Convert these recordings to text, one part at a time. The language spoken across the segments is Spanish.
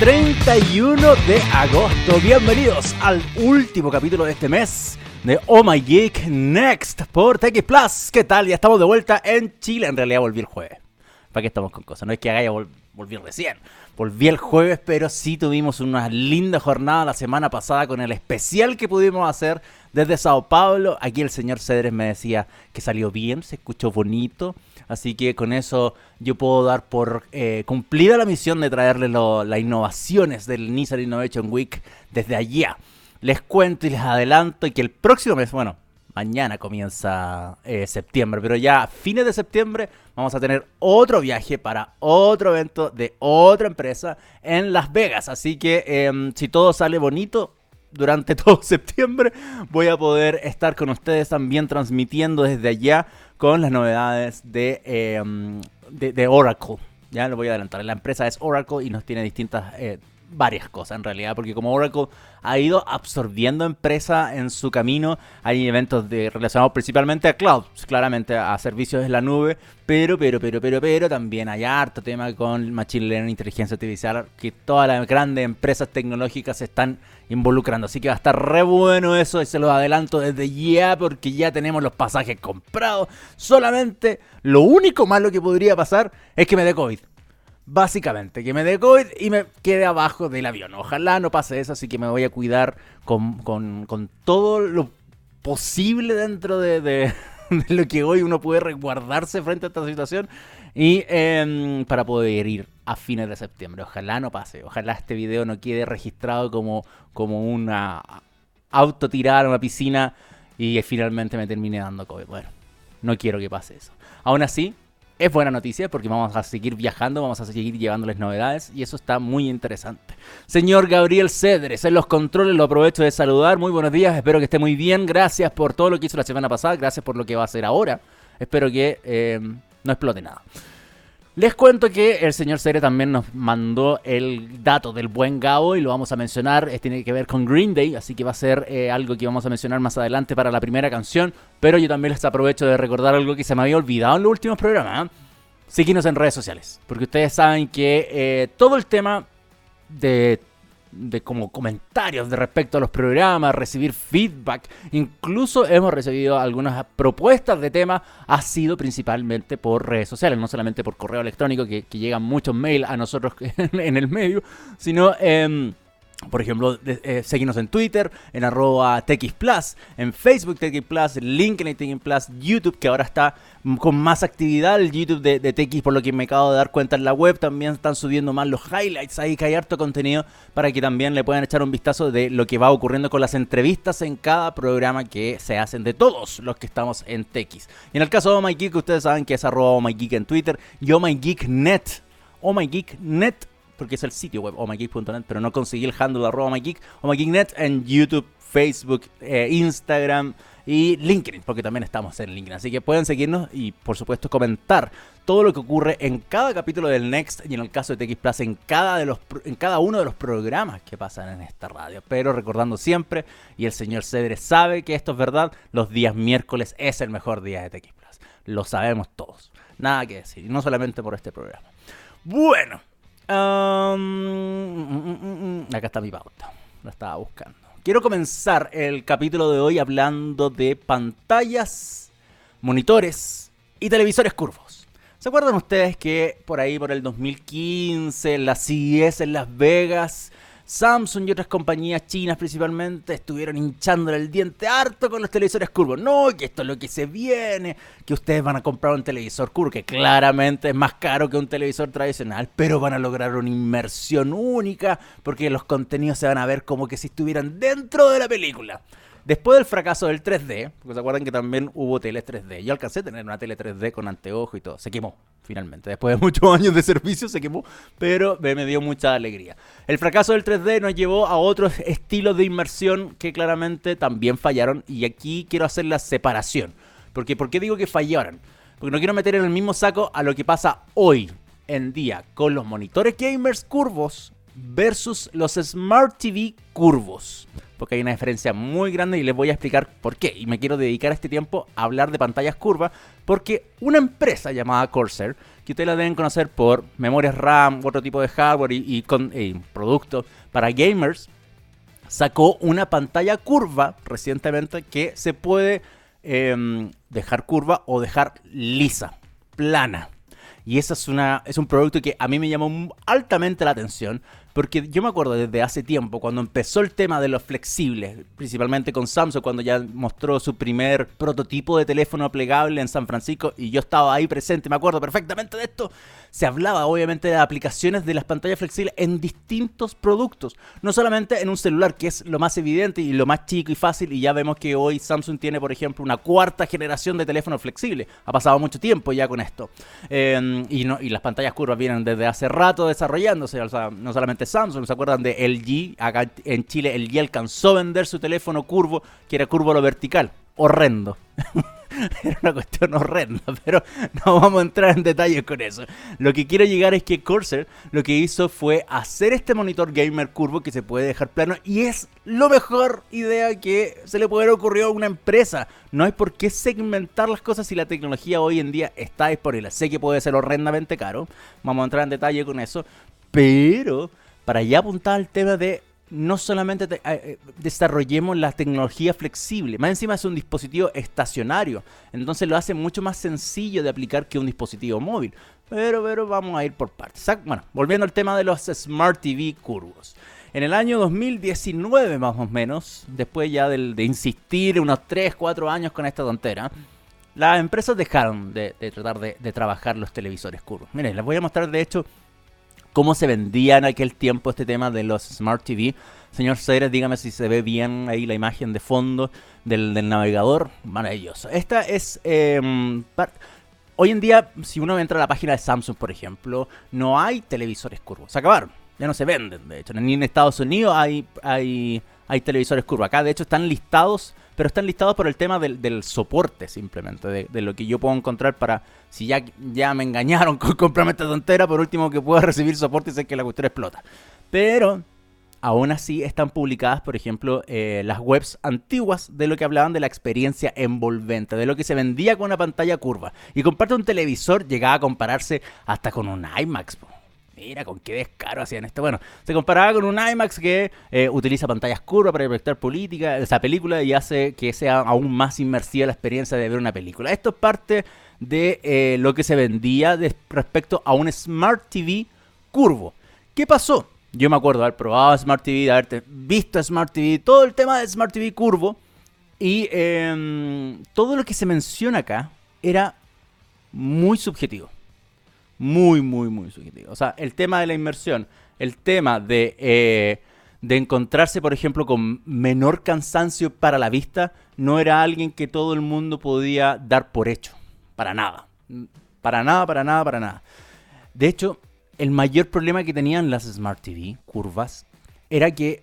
31 de agosto. Bienvenidos al último capítulo de este mes de Oh My Geek Next por TX Plus. ¿Qué tal? Ya estamos de vuelta en Chile. En realidad volví el jueves. ¿Para qué estamos con cosas? No es que haga vol volví recién. Volví el jueves, pero sí tuvimos una linda jornada la semana pasada con el especial que pudimos hacer desde Sao Paulo. Aquí el señor Cedres me decía que salió bien, se escuchó bonito. Así que con eso yo puedo dar por eh, cumplida la misión de traerles las innovaciones del Nissan Innovation Week desde allá. Les cuento y les adelanto que el próximo mes, bueno, mañana comienza eh, septiembre, pero ya a fines de septiembre vamos a tener otro viaje para otro evento de otra empresa en Las Vegas. Así que em, si todo sale bonito, durante todo septiembre voy a poder estar con ustedes también transmitiendo desde allá con las novedades em, de, de, Oracle. Ya lo voy a adelantar. La empresa es Oracle y nos tiene distintas, eh, varias cosas en realidad, porque como Oracle ha ido absorbiendo empresa en su camino, hay eventos de, relacionados principalmente a cloud, claramente a servicios en la nube, pero, pero, pero, pero, pero también hay harto tema con Machine Learning, inteligencia artificial, que todas las grandes empresas tecnológicas están involucrando. Así que va a estar re bueno eso y se los adelanto desde ya porque ya tenemos los pasajes comprados. Solamente lo único malo que podría pasar es que me dé COVID. Básicamente, que me dé COVID y me quede abajo del avión. Ojalá no pase eso, así que me voy a cuidar con, todo lo posible dentro de, lo que hoy uno puede resguardarse frente a esta situación y em, para poder ir a fines de septiembre. Ojalá no pase, ojalá este video no quede registrado como, como una auto tirada a una piscina y finalmente me termine dando COVID. Bueno, no quiero que pase eso. Aún así, es buena noticia porque vamos a seguir viajando, vamos a seguir llevándoles novedades y eso está muy interesante. Señor Gabriel Cedres, en los controles lo aprovecho de saludar. Muy buenos días, espero que esté muy bien. Gracias por todo lo que hizo la semana pasada, gracias por lo que va a hacer ahora. Espero que eh, no explote nada. Les cuento que el señor Cere también nos mandó el dato del buen Gabo y lo vamos a mencionar. tiene que ver con Green Day, así que va a ser eh, algo que vamos a mencionar más adelante para la primera canción. Pero yo también les aprovecho de recordar algo que se me había olvidado en los últimos programas. ¿eh? Síguenos en redes sociales, porque ustedes saben que eh, todo el tema de de como comentarios de respecto a los programas, recibir feedback, incluso hemos recibido algunas propuestas de temas, ha sido principalmente por redes sociales, no solamente por correo electrónico, que, llegan muchos mails a nosotros en el medio, sino... Eh, por ejemplo, eh, seguirnos en Twitter, en arroba TXPlus, en Facebook TXPlus, LinkedIn TXPlus, YouTube, que ahora está con más actividad, el YouTube de, de por lo que me acabo de dar cuenta en la web, también están subiendo más los highlights, ahí que hay harto contenido para que también le puedan echar un vistazo de lo que va ocurriendo con las entrevistas en cada programa que se hacen de todos los que estamos en TX. Y en el caso de Oh My Geek, ustedes saben que es arroba Oh Geek en Twitter y Oh My Geek Net. Oh Geek Net porque es el sitio web omageek.net, pero no conseguí el handle arroba omageek, omageeknet en YouTube, Facebook, eh, Instagram y LinkedIn, porque también estamos en LinkedIn. Así que pueden seguirnos y, por supuesto, comentar todo lo que ocurre en cada capítulo del Next y en el caso de TX Plus en cada, de los, en cada uno de los programas que pasan en esta radio. Pero recordando siempre, y el señor Cedre sabe que esto es verdad, los días miércoles es el mejor día de TX Plus. Lo sabemos todos. Nada que decir, y no solamente por este programa. Bueno, Mm, mm, mm, acá está mi pauta. La estaba buscando. Quiero comenzar el capítulo de hoy hablando de pantallas, monitores y televisores curvos. ¿Se acuerdan ustedes que por ahí, por el 2015, la CES en Las Vegas, Samsung y otras compañías chinas principalmente estuvieron hinchándole el diente harto con los televisores curvos. No, que esto es lo que se viene, que ustedes van a comprar un televisor curvo, que claramente es más caro que un televisor tradicional, pero van a lograr una inmersión única porque los contenidos se van a ver como que si estuvieran dentro de la película. Después del fracaso del 3D, porque se acuerdan que también hubo tele 3D. Yo alcancé a tener una tele 3D con anteojo y todo. Se quemó, finalmente. Después de muchos años de servicio se quemó, pero me, dio mucha alegría. El fracaso del 3D nos llevó a otros estilos de inmersión que claramente también fallaron. Y aquí quiero hacer la separación. Porque, ¿Por qué digo que fallaron? Porque no quiero meter en el mismo saco a lo que pasa hoy en día con los monitores gamers curvos versus los Smart TV curvos porque hay una diferencia muy grande y les voy a explicar por qué. Y me quiero dedicar este tiempo a hablar de pantallas curvas, porque una empresa llamada Corsair, que ustedes la deben conocer por memorias RAM, otro tipo de hardware y, productos para gamers, sacó una pantalla curva recientemente que se puede em, dejar curva o dejar lisa, plana. Y ese es, una, es un producto que a mí me llamó altamente la atención porque yo me acuerdo desde hace tiempo, cuando empezó el tema de los flexibles, principalmente con Samsung, cuando ya mostró su primer prototipo de teléfono plegable en San Francisco, y yo estaba ahí presente, me acuerdo perfectamente de esto, se hablaba obviamente de aplicaciones de las pantallas flexibles en distintos productos. No solamente en un celular, que es lo más evidente y lo más chico y fácil, y ya vemos que hoy Samsung tiene, por ejemplo, una cuarta generación de teléfonos flexibles. Ha pasado mucho tiempo ya con esto. Em, y, no, y las pantallas curvas vienen desde hace rato desarrollándose, o sea, no solamente Samsung, ¿se acuerdan de LG? Acá en Chile LG alcanzó a vender su teléfono curvo, que era curvo lo vertical. Horrendo. era una cuestión horrenda, pero no vamos a entrar en detalles con eso. Lo que quiero llegar es que Corsair lo que hizo fue hacer este monitor gamer curvo que se puede dejar plano y es lo mejor idea que se le puede haber ocurrido a una empresa. No hay por qué segmentar las cosas si la tecnología hoy en día está disponible. Sé que puede ser horrendamente caro, vamos a entrar en detalle con eso, pero para ya apuntar al tema de no solamente eh, eh, desarrollemos la tecnología flexible, más encima es un dispositivo estacionario, entonces lo hace mucho más sencillo de aplicar que un dispositivo móvil. Pero, pero vamos a ir por partes. Bueno, volviendo al tema de los Smart TV curvos. En el año 2019 más o menos, después ya de, insistir unos 3, 4 años con esta tontera, las empresas dejaron de, tratar de, de, trabajar los televisores curvos. Miren, les voy a mostrar de hecho cómo se vendía en aquel tiempo este tema de los Smart TV. Señor Ceres, dígame si se ve bien ahí la imagen de fondo del, navegador. Maravilloso. Esta es... Em, hoy en día, si uno entra a la página de Samsung, por ejemplo, no hay televisores curvos. Se acabaron. Ya no se venden, de hecho. Ni en Estados Unidos hay, hay, hay televisores curvos. Acá, de hecho, están listados pero están listados por el tema del, soporte simplemente, de, lo que yo puedo encontrar para, si ya, ya me engañaron con comprarme esta tontera, por último que pueda recibir soporte y sé que la cuestión explota. Pero aún así están publicadas, por ejemplo, eh, las webs antiguas de lo que hablaban de la experiencia envolvente, de lo que se vendía con una pantalla curva. Y comparte un televisor llegaba a compararse hasta con un IMAX. Mira, con qué descaro hacían esto. Bueno, se comparaba con un IMAX que eh, utiliza pantallas curvas para proyectar política, esa película y hace que sea aún más inmersiva la experiencia de ver una película. Esto es parte de eh, lo que se vendía respecto a un Smart TV curvo. ¿Qué pasó? Yo me acuerdo de haber probado Smart TV, de haber visto Smart TV, todo el tema de Smart TV curvo. Y em, todo lo que se menciona acá era muy subjetivo muy, muy, muy subjetivo. O sea, el tema de la inmersión, el tema de, eh, de encontrarse, por ejemplo, con menor cansancio para la vista, no era alguien que todo el mundo podía dar por hecho. Para nada. Para nada, para nada, para nada. De hecho, el mayor problema que tenían las Smart TV, curvas, era que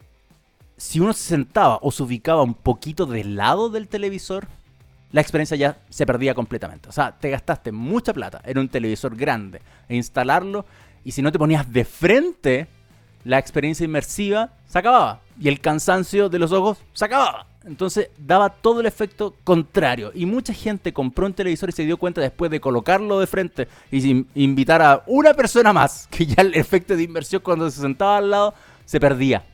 si uno se sentaba o se ubicaba un poquito del lado del televisor, la experiencia ya se perdía completamente. O sea, te gastaste mucha plata en un televisor grande e instalarlo y si no te ponías de frente, la experiencia inmersiva se acababa y el cansancio de los ojos se acababa. Entonces daba todo el efecto contrario. Y mucha gente compró un televisor y se dio cuenta después de colocarlo de frente y invitar a una persona más, que ya el efecto de inmersión cuando se sentaba al lado se perdía.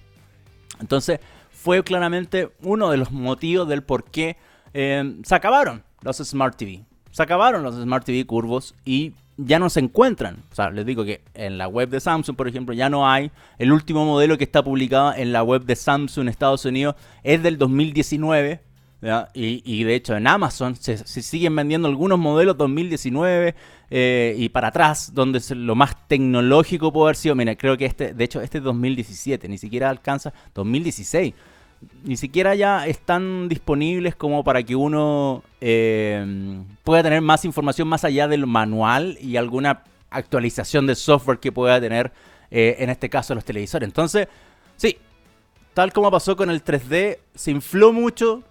Entonces fue claramente uno de los motivos del por qué Em, se acabaron los Smart TV. Se acabaron los Smart TV curvos y ya no se encuentran. O sea, les digo que en la web de Samsung, por ejemplo, ya no hay. El último modelo que está publicado en la web de Samsung Estados Unidos es del 2019. Y, de hecho en Amazon se, siguen vendiendo algunos modelos 2019 eh, y para atrás, donde lo más tecnológico puede haber sido, mira, creo que este, de hecho este es 2017, ni siquiera alcanza 2016 ni siquiera ya están disponibles como para que uno eh, pueda tener más información más allá del manual y alguna actualización de software que pueda tener eh, en este caso los televisores. Entonces, sí, tal como pasó con el 3D, se infló mucho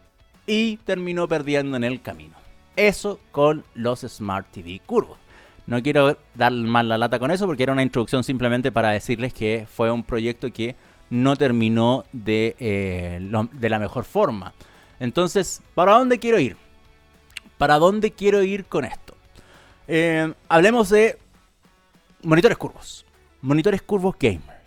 y terminó perdiendo en el camino. Eso con los Smart TV curvos. No quiero dar mal la lata con eso porque era una introducción simplemente para decirles que fue un proyecto que no terminó de, eh, de la mejor forma. Entonces, ¿para dónde quiero ir? ¿Para dónde quiero ir con esto? Eh, hablemos de monitores curvos. Monitores curvos gamer.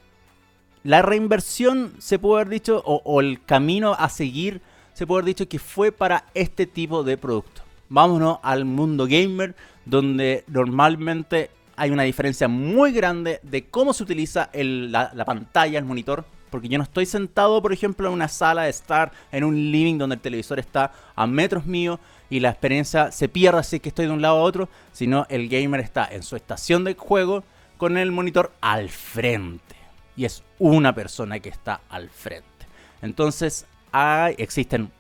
La reinversión se puede haber dicho, o, el camino a seguir, se puede haber dicho que fue para este tipo de producto. Vámonos al mundo gamer, donde normalmente hay una diferencia muy grande de cómo se utiliza la, la, pantalla, el monitor. Porque yo no estoy sentado, por ejemplo, en una sala de estar en un living donde el televisor está a metros mío y la experiencia se pierde así que estoy de un lado a otro, sino el gamer está en su estación de juego con el monitor al frente. Y es una persona que está al frente. Entonces, hay, existen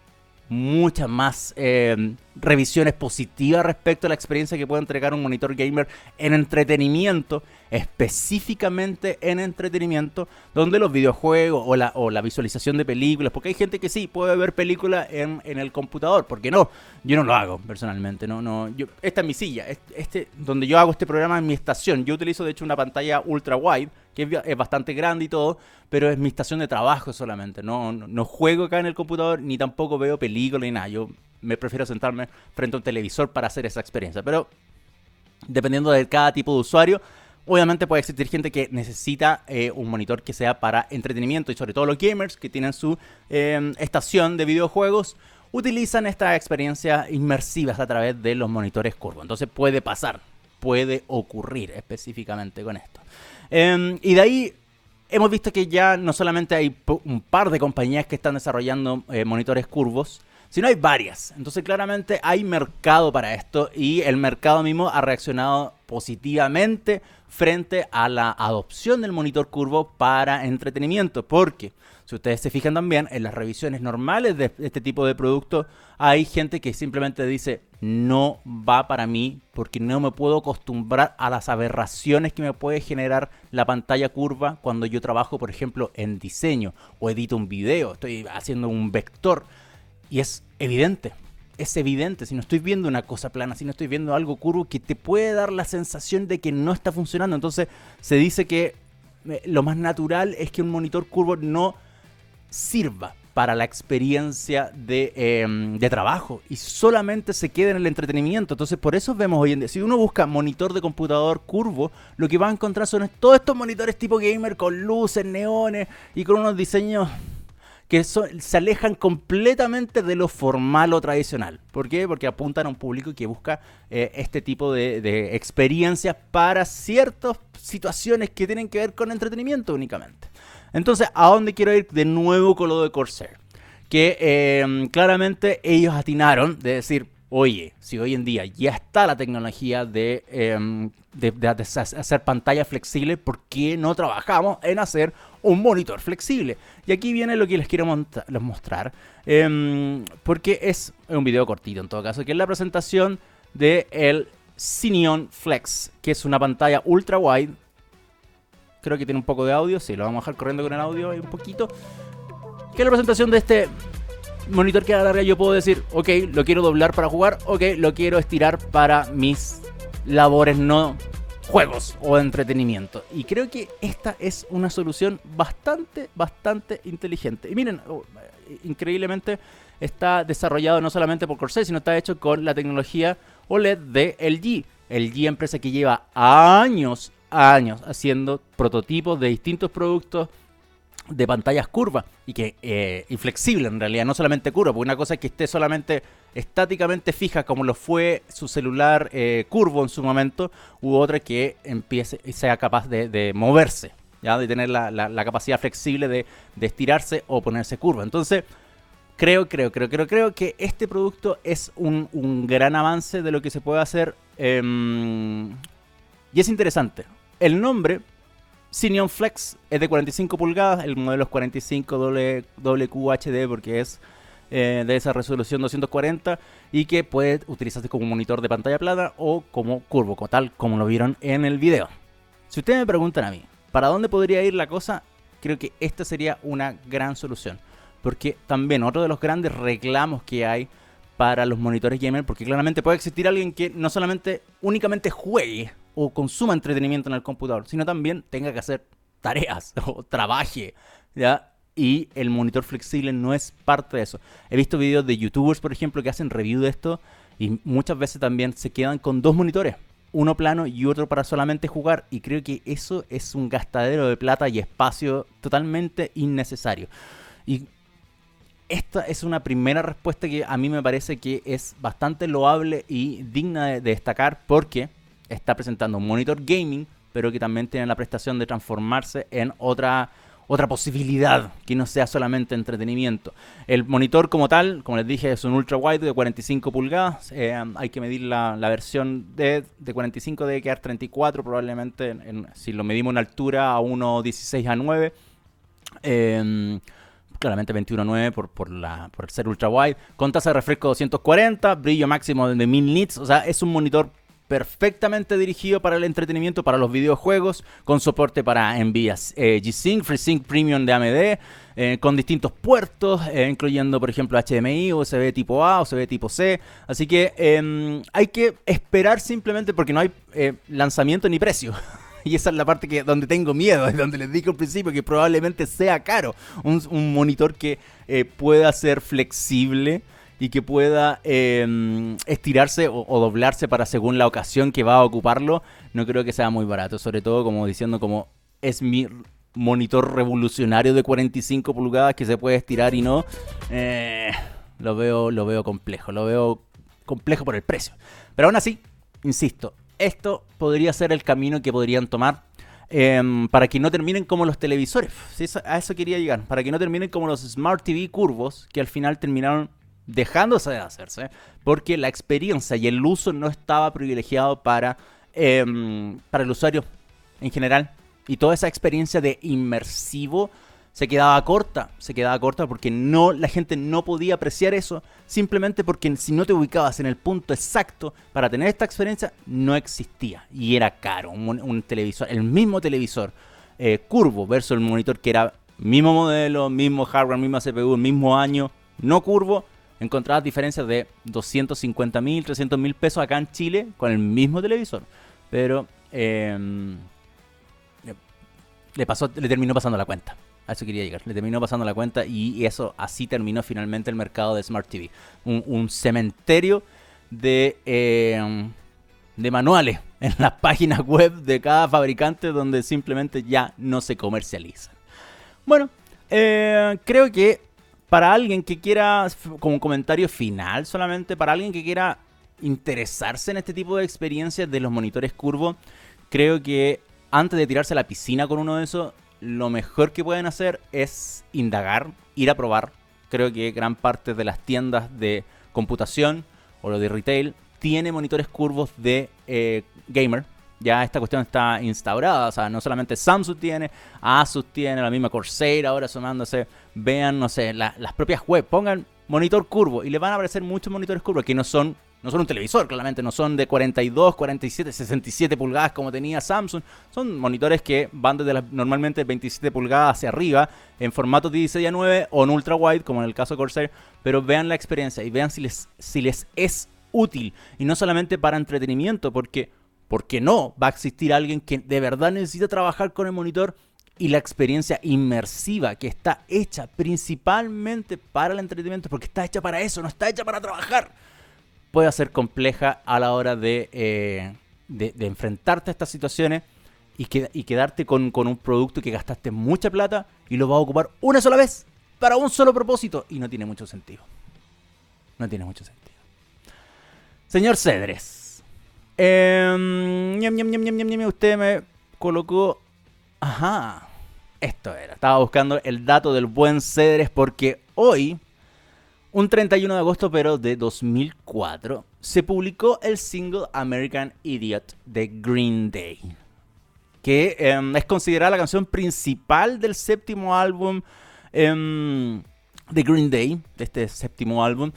muchas más eh, revisiones positivas respecto a la experiencia que puede entregar un monitor gamer en entretenimiento, específicamente en entretenimiento, donde los videojuegos o la, o la visualización de películas, porque hay gente que sí puede ver películas en, en, el computador, porque no, yo no lo hago personalmente, no, no, yo, esta es mi silla, este, donde yo hago este programa en mi estación, yo utilizo de hecho una pantalla ultra wide, que es, bastante grande y todo, pero es mi estación de trabajo solamente, no, no, juego acá en el computador, ni tampoco veo películas ni nada, yo me prefiero sentarme frente a un televisor para hacer esa experiencia. Pero dependiendo de cada tipo de usuario, obviamente puede existir gente que necesita eh, un monitor que sea para entretenimiento y sobre todo los gamers que tienen su em, estación de videojuegos utilizan estas experiencias inmersivas a través de los monitores curvos. Entonces puede pasar, puede ocurrir específicamente con esto. Em, y de ahí hemos visto que ya no solamente hay un par de compañías que están desarrollando eh, monitores curvos, si no hay varias. Entonces claramente hay mercado para esto y el mercado mismo ha reaccionado positivamente frente a la adopción del monitor curvo para entretenimiento. Porque si ustedes se fijan también en las revisiones normales de este tipo de productos, hay gente que simplemente dice no va para mí porque no me puedo acostumbrar a las aberraciones que me puede generar la pantalla curva cuando yo trabajo, por ejemplo, en diseño o edito un video, estoy haciendo un vector y es evidente, es evidente, si no estoy viendo una cosa plana, si no estoy viendo algo curvo que te puede dar la sensación de que no está funcionando. Entonces se dice que eh, lo más natural es que un monitor curvo no sirva para la experiencia de, em, de, trabajo y solamente se quede en el entretenimiento. Entonces, por eso vemos hoy en día, si uno busca monitor de computador curvo, lo que va a encontrar son todos estos monitores tipo gamer con luces, neones y con unos diseños que se alejan completamente de lo formal o tradicional. ¿Por qué? Porque apuntan a un público que busca eh, este tipo de, experiencias para ciertas situaciones que tienen que ver con entretenimiento únicamente. Entonces, ¿a dónde quiero ir de nuevo con lo de Corsair? Que eh, claramente ellos atinaron de decir, oye, si hoy en día ya está la tecnología de, em, hacer pantalla flexible, ¿por qué no trabajamos en hacer un monitor flexible? Y aquí viene lo que les quiero mostrar, em, porque es un video cortito en todo caso, que es la presentación del el Cineon Flex, que es una pantalla ultra wide. Creo que tiene un poco de audio, sí, lo vamos a dejar corriendo con el audio un poquito. Que la presentación de este monitor que agarra yo puedo decir, ok, lo quiero doblar para jugar, ok, lo quiero estirar para mis labores no juegos o entretenimiento. Y creo que esta es una solución bastante, bastante inteligente. Y miren, oh, increíblemente está desarrollado no solamente por Corsair, sino está hecho con la tecnología OLED de LG. LG, empresa que lleva años, años haciendo prototipos de distintos productos de pantallas curvas y que eh, en realidad, no solamente curva, porque una cosa es que esté solamente estáticamente fija como lo fue su celular eh, curvo en su momento, u otra que empiece y sea capaz de, moverse, ya de tener la, capacidad flexible de, estirarse o ponerse curva. Entonces, creo, creo, creo, creo, creo que este producto es un, gran avance de lo que se puede hacer em, y es interesante. El nombre Cineon Flex es de 45 pulgadas, el modelo es 45 WQHD porque es eh, de esa resolución 240 y que puede utilizarse como monitor de pantalla plana o como curvo, como tal como lo vieron en el video. Si ustedes me preguntan a mí, ¿para dónde podría ir la cosa? Creo que esta sería una gran solución. Porque también otro de los grandes reclamos que hay para los monitores gamer, porque claramente puede existir alguien que no solamente únicamente juegue o consuma entretenimiento en el computador, sino también tenga que hacer tareas o trabaje, ¿ya? Y el monitor flexible no es parte de eso. He visto videos de youtubers, por ejemplo, que hacen review de esto y muchas veces también se quedan con dos monitores. uno plano y otro para solamente jugar. Y creo que eso es un gastadero de plata y espacio totalmente innecesario. Y esta es una primera respuesta que a mí me parece que es bastante loable y digna de, destacar porque está presentando un monitor gaming, pero que también tiene la prestación de transformarse en otra otra posibilidad que no sea solamente entretenimiento. El monitor como tal, como les dije, es un ultra wide de 45 pulgadas. Eh, hay que medir la, versión de, de, 45 debe quedar 34 probablemente si lo medimos en altura a 1.16 a 9. Eh, claramente 21.9 por, por, la, por ser ultra wide, con tasa de refresco 240, brillo máximo de 1000 nits, o sea, es un monitor perfectamente dirigido para el entretenimiento, para los videojuegos, con soporte para Nvidia eh, G-Sync, FreeSync Premium de AMD, eh, con distintos puertos, eh, incluyendo por ejemplo HDMI, USB tipo A, USB tipo C. Así que em, hay que esperar simplemente porque no hay lanzamiento ni precio. y esa es la parte que donde tengo miedo, es donde les dije al principio que probablemente sea caro. Un, monitor que eh, pueda ser flexible y que pueda em, estirarse o, doblarse para según la ocasión que va a ocuparlo, no creo que sea muy barato. Sobre todo como diciendo como es mi monitor revolucionario de 45 pulgadas que se puede estirar y no. Eh, lo veo, lo veo complejo, lo veo complejo por el precio. Pero aún así, insisto, esto podría ser el camino que podrían tomar em, para que no terminen como los televisores. a eso quería llegar. Para que no terminen como los Smart TV curvos, que al final terminaron dejándose de hacerse, porque la experiencia y el uso no estaba privilegiado para, em, para el usuario en general. Y toda esa experiencia de inmersivo se quedaba corta, se quedaba corta porque no la gente no podía apreciar eso, simplemente porque si no te ubicabas en el punto exacto para tener esta experiencia no existía y era caro un, televisor, el mismo televisor eh, curvo versus el monitor que era mismo modelo, mismo hardware, misma CPU, mismo año, no curvo, encontrabas diferencias de 250 mil, 300 mil pesos acá en Chile con el mismo televisor, pero em, le pasó, le terminó pasando la cuenta. A eso quería llegar. Le terminó pasando la cuenta y eso así terminó finalmente el mercado de Smart TV. Un, cementerio de, eh, de manuales en las páginas web de cada fabricante donde simplemente ya no se comercializan. Bueno, eh, creo que para alguien que quiera, como comentario final solamente, para alguien que quiera interesarse en este tipo de experiencias de los monitores curvos, creo que antes de tirarse a la piscina con uno de esos, lo mejor que pueden hacer es indagar, ir a probar. Creo que gran parte de las tiendas de computación o lo de retail tiene monitores curvos de eh, gamer. Ya esta cuestión está instaurada, o sea, no solamente Samsung tiene, Asus tiene, la misma Corsair ahora sumándose. Vean, no sé, las propias web, pongan monitor curvo y le van a aparecer muchos monitores curvos que no son no son un televisor, claramente, no son de 42, 47, 67 pulgadas como tenía Samsung. Son monitores que van desde las normalmente 27 pulgadas hacia arriba en formato 16 a 9 o en ultra wide, como en el caso de Corsair. Pero vean la experiencia y vean si les, si les es útil. Y no solamente para entretenimiento, porque, porque no va a existir alguien que de verdad necesita trabajar con el monitor y la experiencia inmersiva que está hecha principalmente para el entretenimiento, porque está hecha para eso, no está hecha para trabajar puede ser compleja a la hora eh, de, de, enfrentarte a estas situaciones y, quedarte con, con, un producto que gastaste mucha plata y lo vas a ocupar una sola vez para un solo propósito y no tiene mucho sentido. No tiene mucho sentido. Señor Cedres, eh, usted me colocó... Ajá, esto era. Estaba buscando el dato del buen Cedres porque hoy un 31 de agosto, pero de 2004, se publicó el single American Idiot de Green Day, que em, es considerada la canción principal del séptimo álbum em, de Green Day, de este séptimo álbum.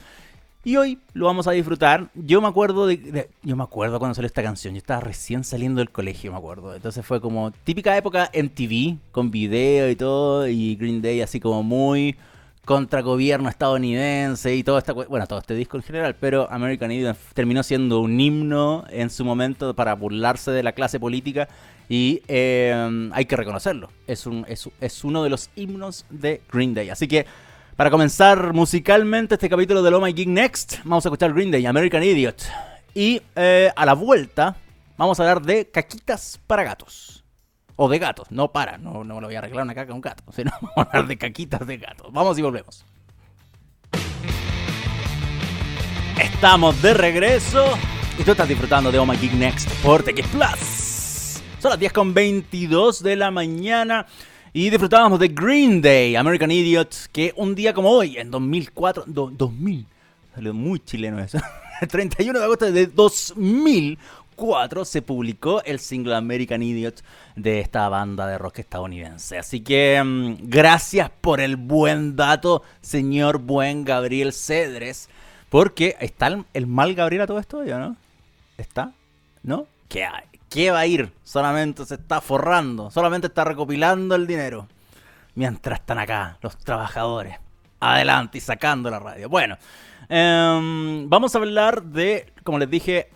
Y hoy lo vamos a disfrutar. Yo me acuerdo de, yo me acuerdo cuando salió esta canción. Yo estaba recién saliendo del colegio, me acuerdo. Entonces fue como típica época en TV, con video y todo, y Green Day así como muy contra gobierno estadounidense y todo esta bueno todo este disco en general pero American Idiot terminó siendo un himno en su momento para burlarse de la clase política y eh, hay que reconocerlo es un es, uno de los himnos de Green Day así que para comenzar musicalmente este capítulo de Oh My Geek Next vamos a escuchar Green Day American Idiot y eh, a la vuelta Vamos a hablar de caquitas para gatos. O de gatos, no para, no, no lo voy a arreglar una caca a un gato, sino vamos a hablar de caquitas de gatos. Vamos y volvemos. Estamos de regreso y tú estás disfrutando de Oh My Geek Next por TX Plus. Son las 10 con 22 de la mañana y disfrutábamos de Green Day, American Idiot, que un día como hoy, en 2004, 2000, salió muy chileno eso, el 31 de agosto de 2004 se publicó el single American Idiot de esta banda de rock estadounidense. Así que mm, gracias por el buen dato, señor buen Gabriel Cedres. Porque está el, mal Gabriel a todo esto, ¿ya no? ¿Está? ¿No? ¿Qué hay? ¿Qué va a ir? Solamente se está forrando, solamente está recopilando el dinero. Mientras están acá los trabajadores. Adelante y sacando la radio. Bueno, em, vamos a hablar de, como les dije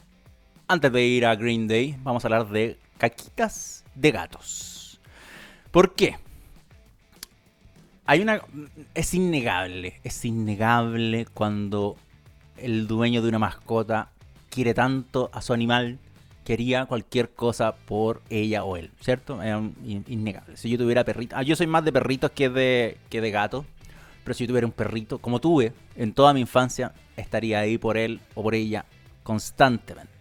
antes de ir a Green Day, vamos a hablar de caquitas de gatos. ¿Por qué? Hay una. Es innegable, es innegable cuando el dueño de una mascota quiere tanto a su animal, quería cualquier cosa por ella o él, ¿cierto? Es innegable. Si yo tuviera perrito, ah, yo soy más de perritos que de, que de gatos, pero si yo tuviera un perrito, como tuve en toda mi infancia, estaría ahí por él o por ella constantemente.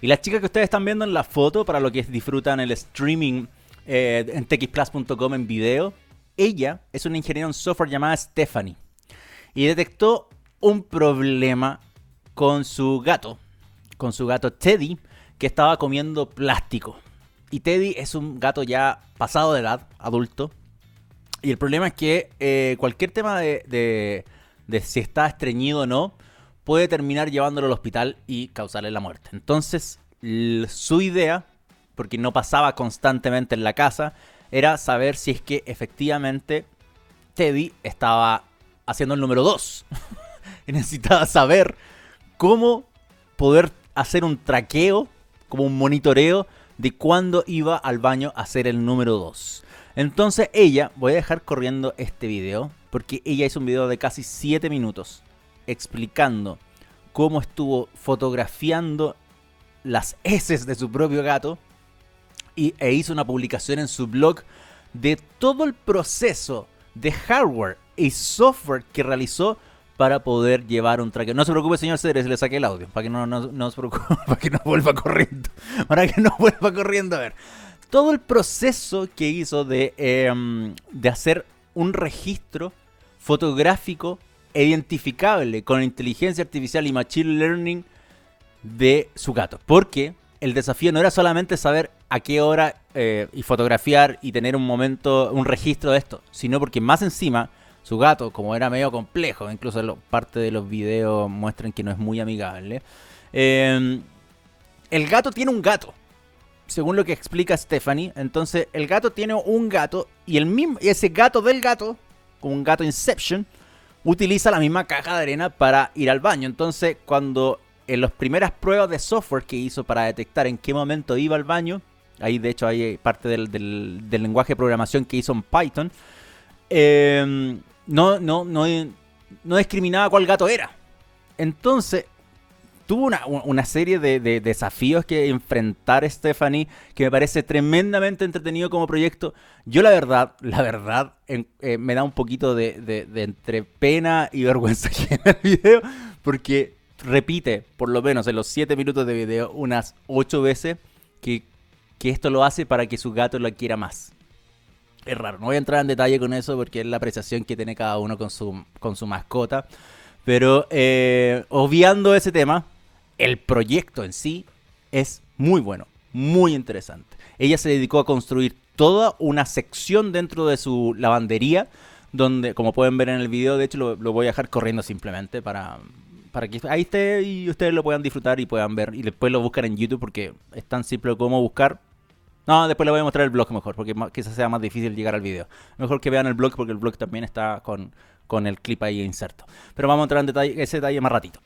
Y las chicas que ustedes están viendo en la foto, para lo que disfrutan el streaming eh, en txplus.com en video, ella es una ingeniera en software llamada Stephanie. Y detectó un problema con su gato, con su gato Teddy, que estaba comiendo plástico. Y Teddy es un gato ya pasado de edad, adulto. Y el problema es que eh, cualquier tema de, de, si está estreñido o no, puede terminar llevándolo al hospital y causarle la muerte. Entonces, su idea, porque no pasaba constantemente en la casa, era saber si es que efectivamente Teddy estaba haciendo el número 2. y necesitaba saber cómo poder hacer un traqueo, como un monitoreo de cuándo iba al baño a hacer el número 2. Entonces ella, voy a dejar corriendo este video, porque ella hizo un video de casi 7 minutos explicando cómo estuvo fotografiando las heces de su propio gato y, e hizo una publicación en su blog de todo el proceso de hardware y software que realizó para poder llevar un tracker. No se preocupe, señor Cedres, le saqué el audio, para que no, no, se preocupe, para que no vuelva corriendo. Para que no vuelva corriendo. A ver, todo el proceso que hizo de, em, de hacer un registro fotográfico identificable con inteligencia artificial y machine learning de su gato. Porque el desafío no era solamente saber a qué hora eh, y fotografiar y tener un momento, un registro de esto, sino porque más encima su gato, como era medio complejo, incluso parte de los videos muestran que no es muy amigable. Em, el gato tiene un gato, según lo que explica Stephanie. Entonces, el gato tiene un gato y el mismo, ese gato del gato, un gato Inception, utiliza la misma caja de arena para ir al baño. Entonces, cuando en las primeras pruebas de software que hizo para detectar en qué momento iba al baño, ahí de hecho hay parte del, lenguaje de programación que hizo en Python, eh, no, no, no, no discriminaba cuál gato era. Entonces, tuvo una, serie de, desafíos que enfrentar Stephanie, que me parece tremendamente entretenido como proyecto. Yo la verdad, la verdad, eh, me da un poquito de, entre pena y vergüenza en el video, porque repite, por lo menos en los 7 minutos de video, unas 8 veces que, que esto lo hace para que su gato lo quiera más es raro. No voy a entrar en detalle con eso porque es la apreciación que tiene cada uno con su, con su mascota. Pero eh, obviando ese tema, el proyecto en sí es muy bueno, muy interesante. Ella se dedicó a construir toda una sección dentro de su lavandería, donde, como pueden ver en el video, de hecho lo, voy a dejar corriendo simplemente para, para que ahí esté y ustedes lo puedan disfrutar y puedan ver. Y después lo buscan en YouTube porque es tan simple como buscar no, después le voy a mostrar el blog mejor, porque quizás sea más difícil llegar al video. Mejor que vean el blog, porque el blog también está con, con el clip ahí inserto. Pero vamos a entrar en detalle, ese detalle más ratito.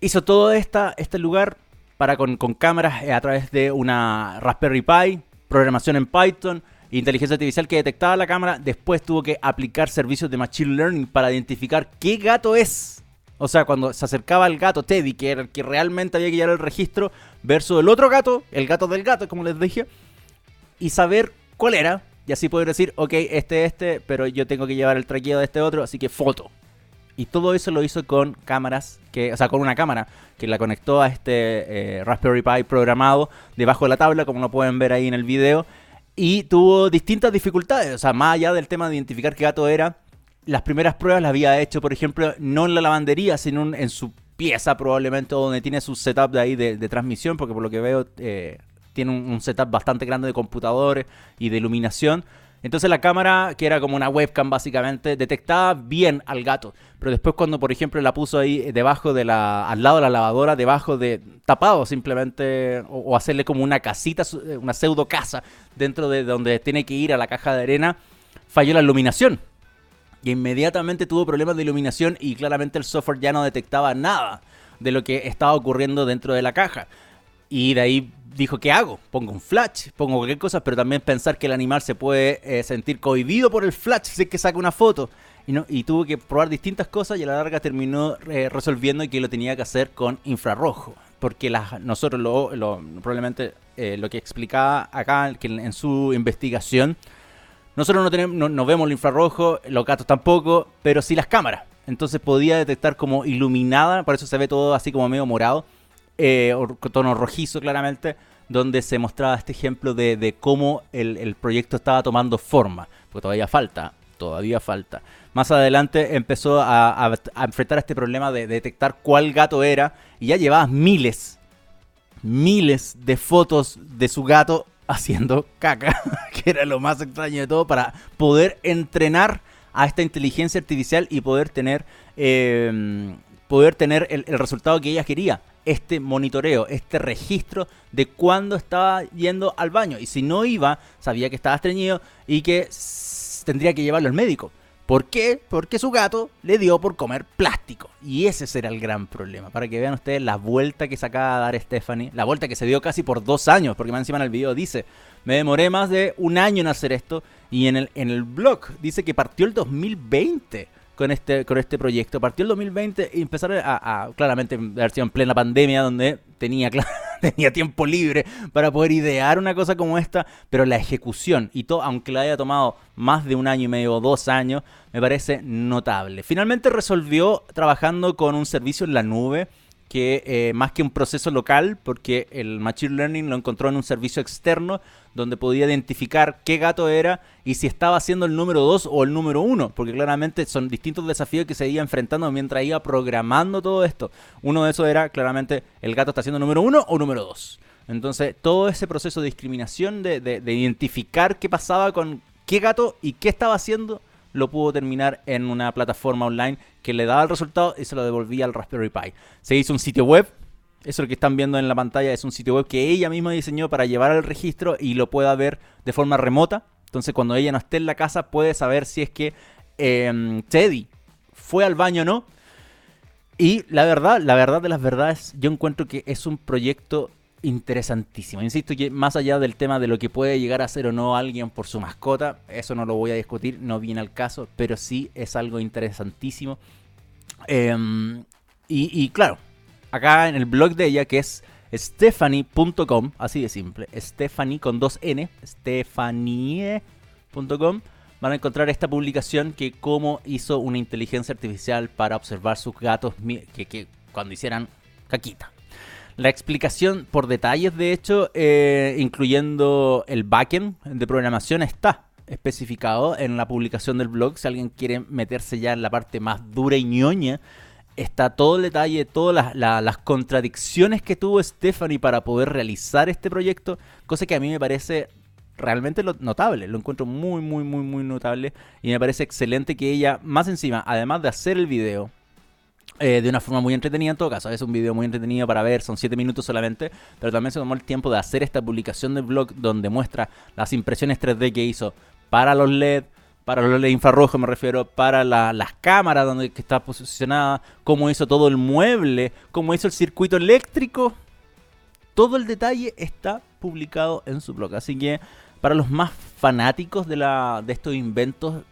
Hizo todo esta, este lugar para con, con cámaras eh, a través de una Raspberry Pi, programación en Python, inteligencia artificial que detectaba la cámara. Después tuvo que aplicar servicios de Machine Learning para identificar qué gato es. O sea, cuando se acercaba el gato Teddy, que era el que realmente había que llevar el registro, versus el otro gato, el gato del gato, como les dije, y saber cuál era, y así poder decir, ok, este, este, pero yo tengo que llevar el traqueo de este otro, así que foto. Y todo eso lo hizo con cámaras, que, o sea, con una cámara que la conectó a este eh, Raspberry Pi programado debajo de la tabla, como lo pueden ver ahí en el video. Y tuvo distintas dificultades, o sea, más allá del tema de identificar qué gato era, las primeras pruebas las había hecho, por ejemplo, no en la lavandería, sino en su pieza probablemente, donde tiene su setup de ahí de, transmisión, porque por lo que veo eh, tiene un, setup bastante grande de computadores y de iluminación. Entonces la cámara, que era como una webcam básicamente, detectaba bien al gato. Pero después cuando, por ejemplo, la puso ahí debajo de la, al lado de la lavadora, debajo de, tapado simplemente, o, hacerle como una casita, una pseudo casa, dentro de donde tiene que ir a la caja de arena, falló la iluminación. Y inmediatamente tuvo problemas de iluminación y claramente el software ya no detectaba nada de lo que estaba ocurriendo dentro de la caja. Y de ahí dijo, ¿qué hago? Pongo un flash, pongo cualquier cosa, pero también pensar que el animal se puede eh, sentir cohibido por el flash si es que saca una foto. Y, no, y tuvo que probar distintas cosas y a la larga terminó eh, resolviendo que lo tenía que hacer con infrarrojo. Porque las, nosotros lo, probablemente eh, lo que explicaba acá que en, su investigación, nosotros no, tenemos, no, vemos el infrarrojo, los gatos tampoco, pero sí las cámaras. Entonces podía detectar como iluminada, por eso se ve todo así como medio morado eh, tono rojizo claramente, donde se mostraba este ejemplo de, cómo el, proyecto estaba tomando forma, porque todavía falta, todavía falta. Más adelante empezó a, enfrentar este problema de, detectar cuál gato era y ya llevaba miles, miles de fotos de su gato haciendo caca, que era lo más extraño de todo, para poder entrenar a esta inteligencia artificial y poder tener, eh, poder tener el, resultado que ella quería este monitoreo, este registro de cuándo estaba yendo al baño. Y si no iba, sabía que estaba estreñido y que tendría que llevarlo al médico. ¿Por qué? Porque su gato le dio por comer plástico. Y ese será el gran problema. Para que vean ustedes la vuelta que se acaba de dar Stephanie. La vuelta que se dio casi por dos años. Porque más encima en el video dice, me demoré más de un año en hacer esto. Y en el, en el blog dice que partió el 2020 con este, con este proyecto. Partió el 2020 y empezaron a, claramente, haber sido en plena pandemia, donde tenía, tenía tiempo libre para poder idear una cosa como esta, pero la ejecución, y todo, aunque le haya tomado más de un año y medio o dos años, me parece notable. Finalmente resolvió trabajando con un servicio en la nube que eh, más que un proceso local, porque el Machine Learning lo encontró en un servicio externo donde podía identificar qué gato era y si estaba siendo el número 2 o el número 1, porque claramente son distintos desafíos que se iba enfrentando mientras iba programando todo esto. Uno de esos era claramente el gato está siendo número 1 o número 2. Entonces, todo ese proceso de discriminación, de, de identificar qué pasaba con qué gato y qué estaba haciendo, lo pudo terminar en una plataforma online que le daba el resultado y se lo devolvía al Raspberry Pi. Se hizo un sitio web, eso lo que están viendo en la pantalla es un sitio web que ella misma diseñó para llevar el registro y lo pueda ver de forma remota. Entonces cuando ella no esté en la casa puede saber si es que em, Teddy fue al baño o no. Y la verdad, la verdad de las verdades, yo encuentro que es un proyecto interesantísimo. Insisto que más allá del tema de lo que puede llegar a ser o no alguien por su mascota, eso no lo voy a discutir, no viene al caso, pero sí es algo interesantísimo. Em, y, claro, acá en el blog de ella, que es stephanie.com, así de simple, Stephanie con dos N, stephanie.com, van a encontrar esta publicación que cómo hizo una inteligencia artificial para observar sus gatos que, que cuando hicieran caquita. La explicación por detalles, de hecho, eh, incluyendo el backend de programación, está especificado en la publicación del blog. Si alguien quiere meterse ya en la parte más dura y ñoña, está todo el detalle, todas las, contradicciones que tuvo Stephanie para poder realizar este proyecto, cosa que a mí me parece realmente notable, lo encuentro muy, muy, muy, muy notable y me parece excelente que ella, más encima, además de hacer el video, eh, de una forma muy entretenida en todo caso. Es un video muy entretenido para ver, son 7 minutos solamente, pero también se tomó el tiempo de hacer esta publicación del blog donde muestra las impresiones 3D que hizo para los LED, para los infrarrojos me refiero, para las cámaras donde está posicionada, cómo hizo todo el mueble, cómo hizo el circuito eléctrico. Todo el detalle está publicado en su blog. Así que para los más fanáticos de, la, de estos inventos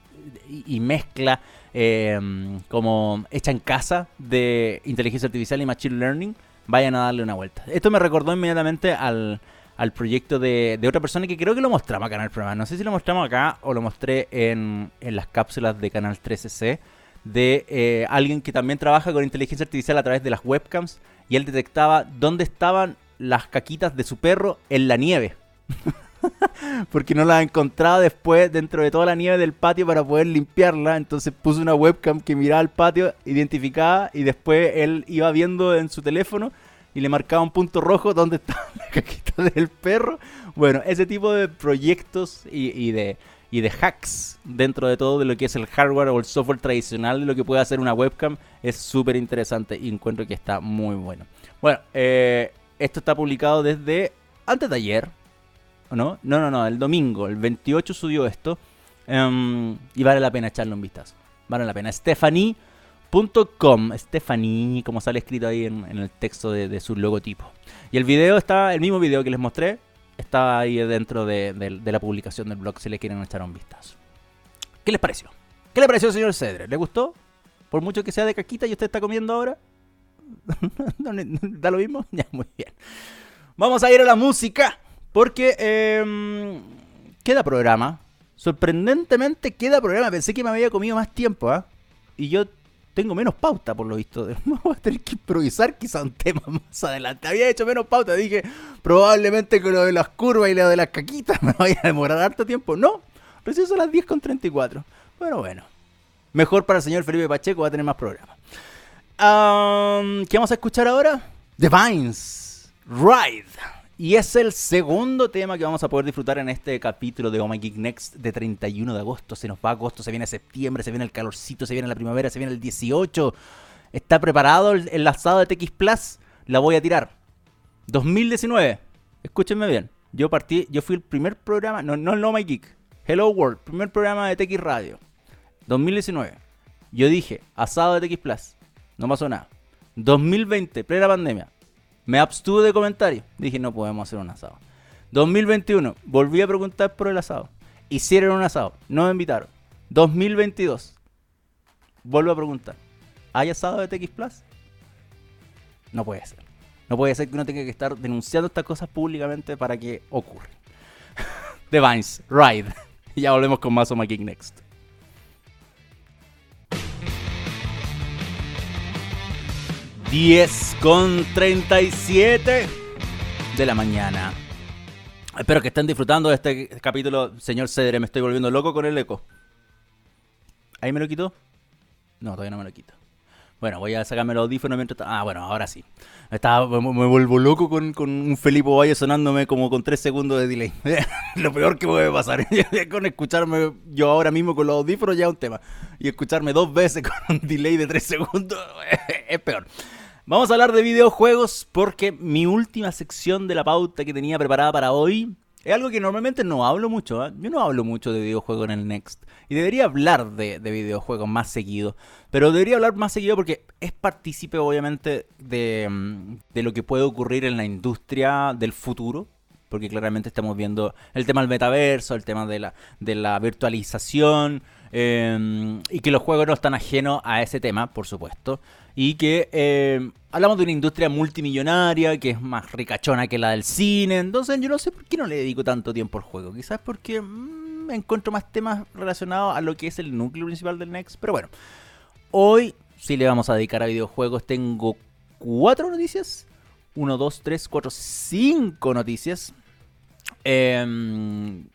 y, mezcla em, como hecha en casa de inteligencia artificial y machine learning, vayan a darle una vuelta. Esto me recordó inmediatamente al, al proyecto de, otra persona que creo que lo mostramos acá en el. No sé si lo mostramos acá o lo mostré en, en las cápsulas de Canal 13C de eh, alguien que también trabaja con inteligencia artificial a través de las webcams y él detectaba dónde estaban las caquitas de su perro en la nieve. Porque no las encontraba después dentro de toda la nieve del patio para poder limpiarla. Entonces puso una webcam que miraba al patio, identificaba y después él iba viendo en su teléfono y le marcaba un punto rojo donde estaba la caquita del perro. Bueno, ese tipo de proyectos y de y de hacks dentro de todo de lo que es el hardware o el software tradicional de lo que puede hacer una webcam es súper interesante y encuentro que está muy bueno. Bueno, eh, esto está publicado desde antes de ayer, ¿no? No, no, no, el domingo, el 28 subió esto em, y vale la pena echarle un vistazo. Vale la pena. Stephanie.com, Stephanie, como sale escrito ahí en, el texto de, su logotipo. Y el video está, el mismo video que les mostré, está ahí dentro de, la publicación del blog si le quieren echar un vistazo. ¿Qué les pareció? ¿Qué le pareció, señor Cedre? ¿Le gustó? Por mucho que sea de caquita y usted está comiendo ahora. ¿Da lo mismo? Ya, muy bien. Vamos a ir a la música. Porque em, queda programa. Sorprendentemente queda programa. Pensé que me había comido más tiempo, ¿ah? Y yo tengo menos pauta por lo visto. Voy a tener que improvisar quizá un tema más adelante. Había hecho menos pauta. Dije, probablemente con lo de las curvas y lo de las caquitas me vaya a demorar harto tiempo. No, recién son las 10.34. Bueno, bueno. Mejor para el señor Felipe Pacheco, va a tener más programa. ¿Qué vamos a escuchar ahora? The Vines. Ride. Y es el segundo tema que vamos a poder disfrutar en este capítulo de Oh My Geek Next de 31 de agosto. Se nos va agosto, se viene septiembre, se viene el calorcito, se viene la primavera, se viene el 18. ¿Está preparado el, el de TX Plus? La voy a tirar. 2019. Escúchenme bien. Yo partí, yo fui el primer programa, no, no Oh My Geek. Hello World, primer programa de TX Radio. 2019. Yo dije, asado de TX Plus. No pasó nada. 2020, plena pandemia. Me abstuve de comentarios. Dije, no podemos hacer un asado. 2021, volví a preguntar por el asado. Hicieron un asado, no me invitaron. 2022, vuelvo a preguntar. ¿Hay asado de TX Plus? No puede ser. No puede ser que uno tenga que estar denunciando estas cosas públicamente para que ocurra. The Vines, Ride. Ya volvemos con más o Next. 10 con 37 de la mañana. Espero que estén disfrutando de este capítulo. Señor Cedre, me estoy volviendo loco con el eco. ¿Ahí me lo quitó? No, todavía no me lo quito. Bueno, voy a sacarme los audífonos mientras... Ah, bueno, ahora sí. Estaba, me, vuelvo loco con, un Felipe Valle sonándome como con 3 segundos de delay. lo peor que puede pasar. con escucharme yo ahora mismo con los audífonos ya es un tema. Y escucharme dos veces con un delay de 3 segundos es peor. Vamos a hablar de videojuegos porque mi última sección de la pauta que tenía preparada para hoy es algo que normalmente no hablo mucho. ¿eh? Yo no hablo mucho de videojuegos en el Next. Y debería hablar de, videojuegos más seguido. Pero debería hablar más seguido porque es partícipe obviamente de, mm, de lo que puede ocurrir en la industria del futuro porque claramente estamos viendo el tema del metaverso, el tema de la, de la virtualización, em, y que los juegos no están ajenos a ese tema, por supuesto, y que em, hablamos de una industria multimillonaria que es más ricachona que la del cine, entonces yo no sé por qué no le dedico tanto tiempo al juego, quizás porque mm, encuentro más temas relacionados a lo que es el núcleo principal del Next, pero bueno, hoy sí le vamos a dedicar a videojuegos, tengo cuatro noticias. 1, 2, 3, 4, 5 noticias. Em,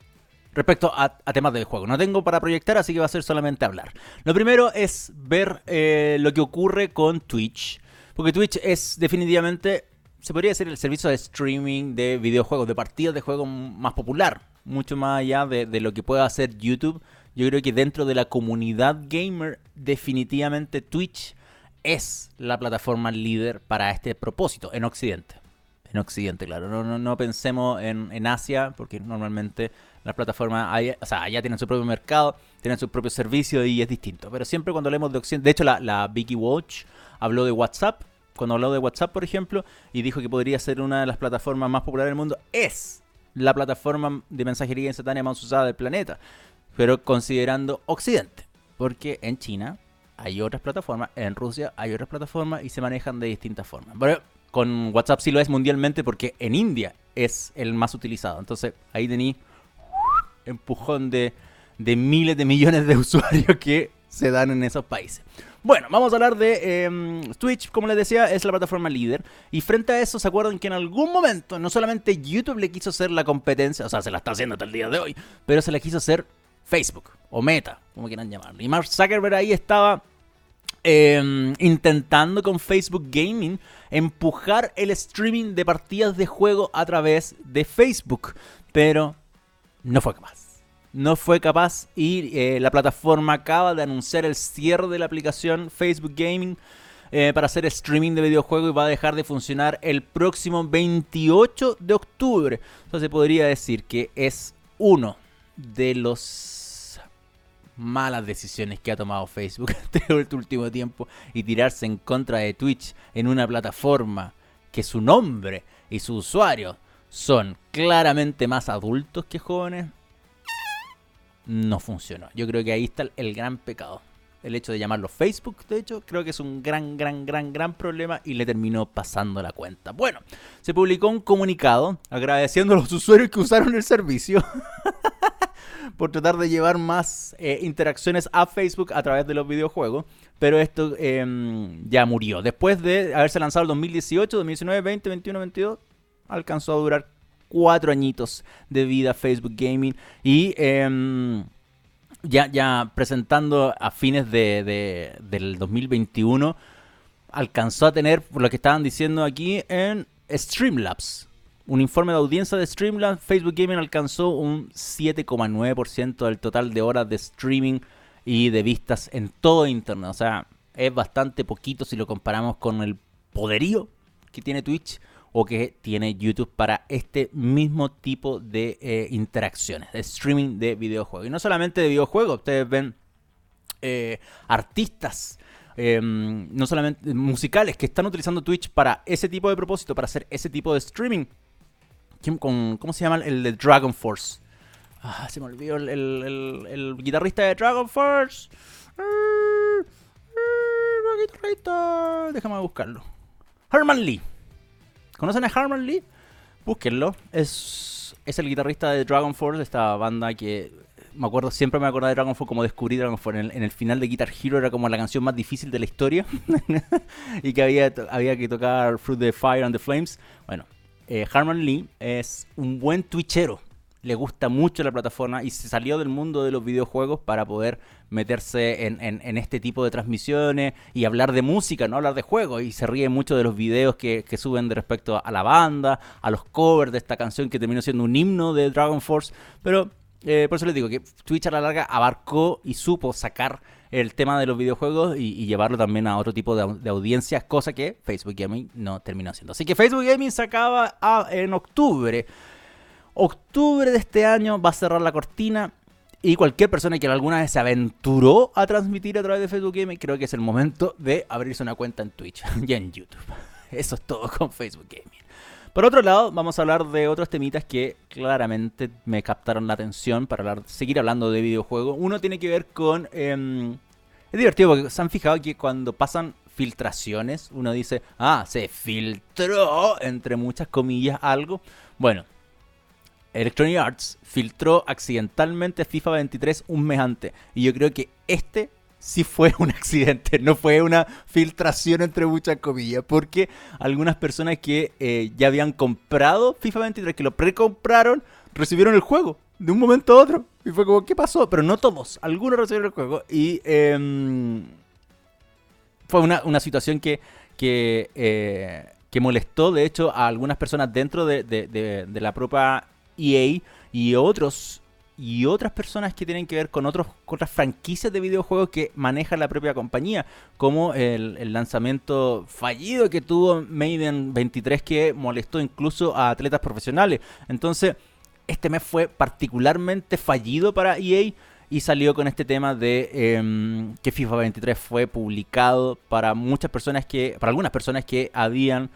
respecto a, temas del juego. No tengo para proyectar, así que va a ser solamente hablar. Lo primero es ver eh, lo que ocurre con Twitch. Porque Twitch es definitivamente, se podría decir, el servicio de streaming de videojuegos, de partidas de juego más popular. Mucho más allá de, de lo que pueda hacer YouTube. Yo creo que dentro de la comunidad gamer, definitivamente Twitch es la plataforma líder para este propósito en Occidente en Occidente, claro. No, no, no pensemos en, en, Asia, porque normalmente las plataformas allá, o sea, allá tienen su propio mercado, tienen su propio servicio y es distinto. Pero siempre cuando hablemos de Occidente, de hecho la, la Vicky Watch habló de WhatsApp, cuando habló de WhatsApp, por ejemplo, y dijo que podría ser una de las plataformas más populares del mundo, es la plataforma de mensajería instantánea más usada del planeta, pero considerando Occidente. Porque en China hay otras plataformas, en Rusia hay otras plataformas y se manejan de distintas formas. Pero con WhatsApp sí lo es mundialmente porque en India es el más utilizado. Entonces ahí tení empujón de, de miles de millones de usuarios que se dan en esos países. Bueno, vamos a hablar de em, Twitch, como les decía, es la plataforma líder. Y frente a eso, ¿se acuerdan que en algún momento no solamente YouTube le quiso hacer la competencia, o sea, se la está haciendo hasta el día de hoy, pero se la quiso hacer Facebook o Meta, como quieran llamarlo. Y Mark Zuckerberg ahí estaba em, intentando con Facebook Gaming empujar el streaming de partidas de juego a través de Facebook, pero no fue capaz no fue capaz y eh, la plataforma acaba de anunciar el cierre de la aplicación Facebook Gaming eh, para hacer streaming de videojuegos y va a dejar de funcionar el próximo 28 de octubre. Entonces podría decir que es uno de los malas decisiones que ha tomado Facebook este último tiempo y tirarse en contra de Twitch en una plataforma que su nombre y su usuario son claramente más adultos que jóvenes no funcionó. Yo creo que ahí está el gran pecado. El hecho de llamarlo Facebook, de hecho, creo que es un gran, gran, gran, gran problema y le terminó pasando la cuenta. Bueno, se publicó un comunicado agradeciendo a los usuarios que usaron el servicio por tratar de llevar más eh, interacciones a Facebook a través de los videojuegos. Pero esto em, ya murió. Después de haberse lanzado el 2018, 2019, 20, 21, 22, alcanzó a durar cuatro añitos de vida Facebook Gaming y em, ya, ya presentando a fines de, del 2021 alcanzó a tener, por lo que estaban diciendo aquí, en Streamlabs. Un informe de audiencia de Streamlabs, Facebook Gaming alcanzó un 7,9% del total de horas de streaming y de vistas en todo Internet. O sea, es bastante poquito si lo comparamos con el poderío que tiene Twitch o que tiene YouTube para este mismo tipo de eh, interacciones, de streaming de videojuegos. Y no solamente de videojuegos, ustedes ven eh, artistas. Em, no solamente musicales que están utilizando Twitch para ese tipo de propósito, para hacer ese tipo de streaming. ¿Cómo se llama el de Dragon Force? Ah, se me olvidó el, el guitarrista de Dragon Force. Ah, ah, Déjame buscarlo. Herman Lee. ¿Conocen a Harman Lee? Búsquenlo. Es, es el guitarrista de Dragon Force, esta banda que me acuerdo, siempre me acuerdo de Dragon Force como descubrí Dragon Force. En el, final de Guitar Hero era como la canción más difícil de la historia. y que había, había que tocar Through the Fire and the Flames. Bueno, eh, Harman Lee es un buen twitchero le gusta mucho la plataforma y se salió del mundo de los videojuegos para poder meterse en, este tipo de transmisiones y hablar de música, no hablar de juegos. Y se ríe mucho de los videos que, suben de respecto a la banda, a los covers de esta canción que terminó siendo un himno de Dragon Force. Pero eh, por eso les digo que Twitch a la larga abarcó y supo sacar el tema de los videojuegos y, llevarlo también a otro tipo de, audiencias, cosa que Facebook Gaming no terminó haciendo. Así que Facebook Gaming se acaba en octubre Octubre de este año va a cerrar la cortina. Y cualquier persona que alguna vez se aventuró a transmitir a través de Facebook Gaming, creo que es el momento de abrirse una cuenta en Twitch y en YouTube. Eso es todo con Facebook Gaming. Por otro lado, vamos a hablar de otros temitas que claramente me captaron la atención para seguir hablando de videojuegos. Uno tiene que ver con... Em, es divertido porque se han fijado que cuando pasan filtraciones, uno dice, ah, se filtró, entre muchas comillas, algo. Bueno, Electronic Arts filtró accidentalmente FIFA 23 un mes antes. Y yo creo que este sí fue un accidente, no fue una filtración entre muchas comillas, porque algunas personas que eh, ya habían comprado FIFA 23, que lo precompraron, recibieron el juego de un momento a otro. Y fue como, ¿qué pasó? Pero no todos, algunos recibieron el juego. Y em, fue una, situación que, que, eh, que, molestó, de hecho, a algunas personas dentro de, de la propia EA y otros y otras personas que tienen que ver con otros, otras franquicias de videojuegos que maneja la propia compañía, como el, lanzamiento fallido que tuvo Maiden 23 que molestó incluso a atletas profesionales. Entonces, este mes fue particularmente fallido para EA y salió con este tema de em, que FIFA 23 fue publicado para muchas personas que, para algunas personas que habían